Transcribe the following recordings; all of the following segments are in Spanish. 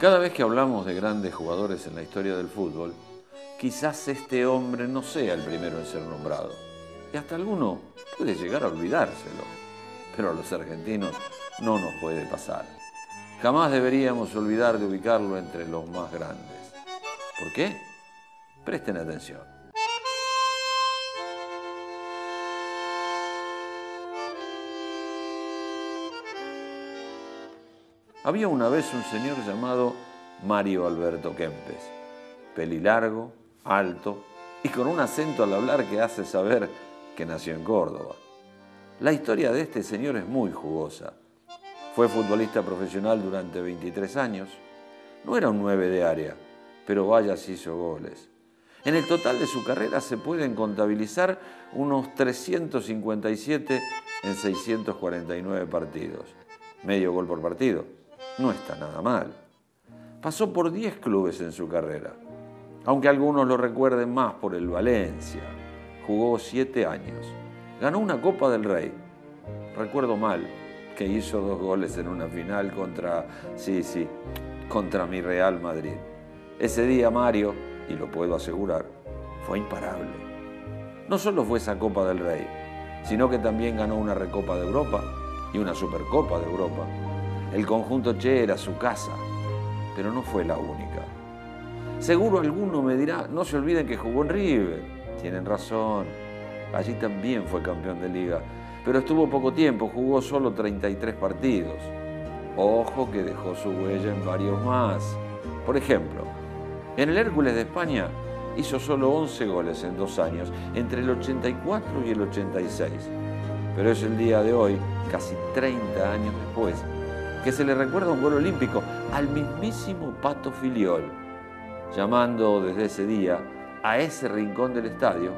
Cada vez que hablamos de grandes jugadores en la historia del fútbol, quizás este hombre no sea el primero en ser nombrado. Y hasta alguno puede llegar a olvidárselo. Pero a los argentinos no nos puede pasar. Jamás deberíamos olvidar de ubicarlo entre los más grandes. ¿Por qué? Presten atención. Había una vez un señor llamado Mario Alberto Kempes, pelilargo, alto y con un acento al hablar que hace saber que nació en Córdoba. La historia de este señor es muy jugosa. Fue futbolista profesional durante 23 años. No era un 9 de área, pero vaya hizo goles. En el total de su carrera se pueden contabilizar unos 357 en 649 partidos. Medio gol por partido no está nada mal. Pasó por 10 clubes en su carrera, aunque algunos lo recuerden más por el Valencia. Jugó 7 años. Ganó una Copa del Rey. Recuerdo mal que hizo dos goles en una final contra, sí, sí, contra mi Real Madrid. Ese día Mario, y lo puedo asegurar, fue imparable. No solo fue esa Copa del Rey, sino que también ganó una Recopa de Europa y una Supercopa de Europa el conjunto Che era su casa, pero no fue la única. Seguro alguno me dirá, no se olviden que jugó en River. Tienen razón, allí también fue campeón de liga, pero estuvo poco tiempo, jugó solo 33 partidos. Ojo que dejó su huella en varios más. Por ejemplo, en el Hércules de España hizo solo 11 goles en dos años, entre el 84 y el 86. Pero es el día de hoy, casi 30 años después, que se le recuerda un gol olímpico al mismísimo Pato Filiol, llamando desde ese día a ese rincón del estadio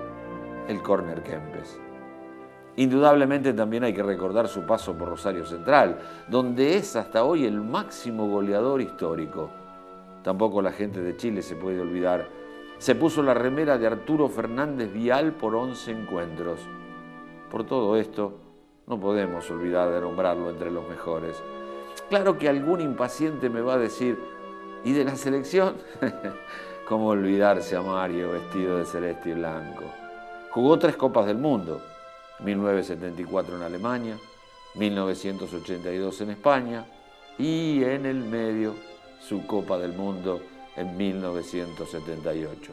el Corner Kempes. Indudablemente también hay que recordar su paso por Rosario Central, donde es hasta hoy el máximo goleador histórico. Tampoco la gente de Chile se puede olvidar. Se puso la remera de Arturo Fernández Vial por 11 encuentros. Por todo esto, no podemos olvidar de nombrarlo entre los mejores. Claro que algún impaciente me va a decir, ¿y de la selección? ¿Cómo olvidarse a Mario vestido de celeste y blanco? Jugó tres Copas del Mundo, 1974 en Alemania, 1982 en España y en el medio su Copa del Mundo en 1978.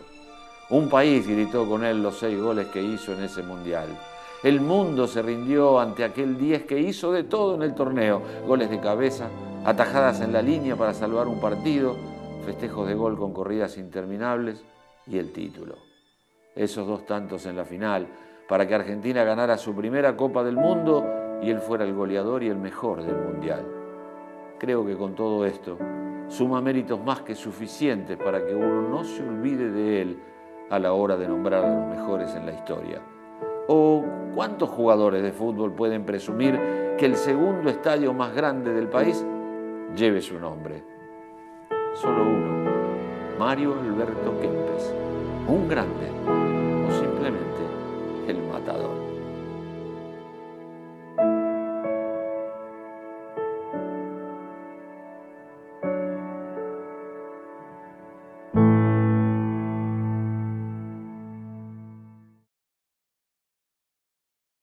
Un país gritó con él los seis goles que hizo en ese mundial. El mundo se rindió ante aquel 10 que hizo de todo en el torneo. Goles de cabeza, atajadas en la línea para salvar un partido, festejos de gol con corridas interminables y el título. Esos dos tantos en la final para que Argentina ganara su primera Copa del Mundo y él fuera el goleador y el mejor del Mundial. Creo que con todo esto suma méritos más que suficientes para que uno no se olvide de él a la hora de nombrar a los mejores en la historia. ¿O cuántos jugadores de fútbol pueden presumir que el segundo estadio más grande del país lleve su nombre? Solo uno, Mario Alberto Kempes, un grande o simplemente el matador.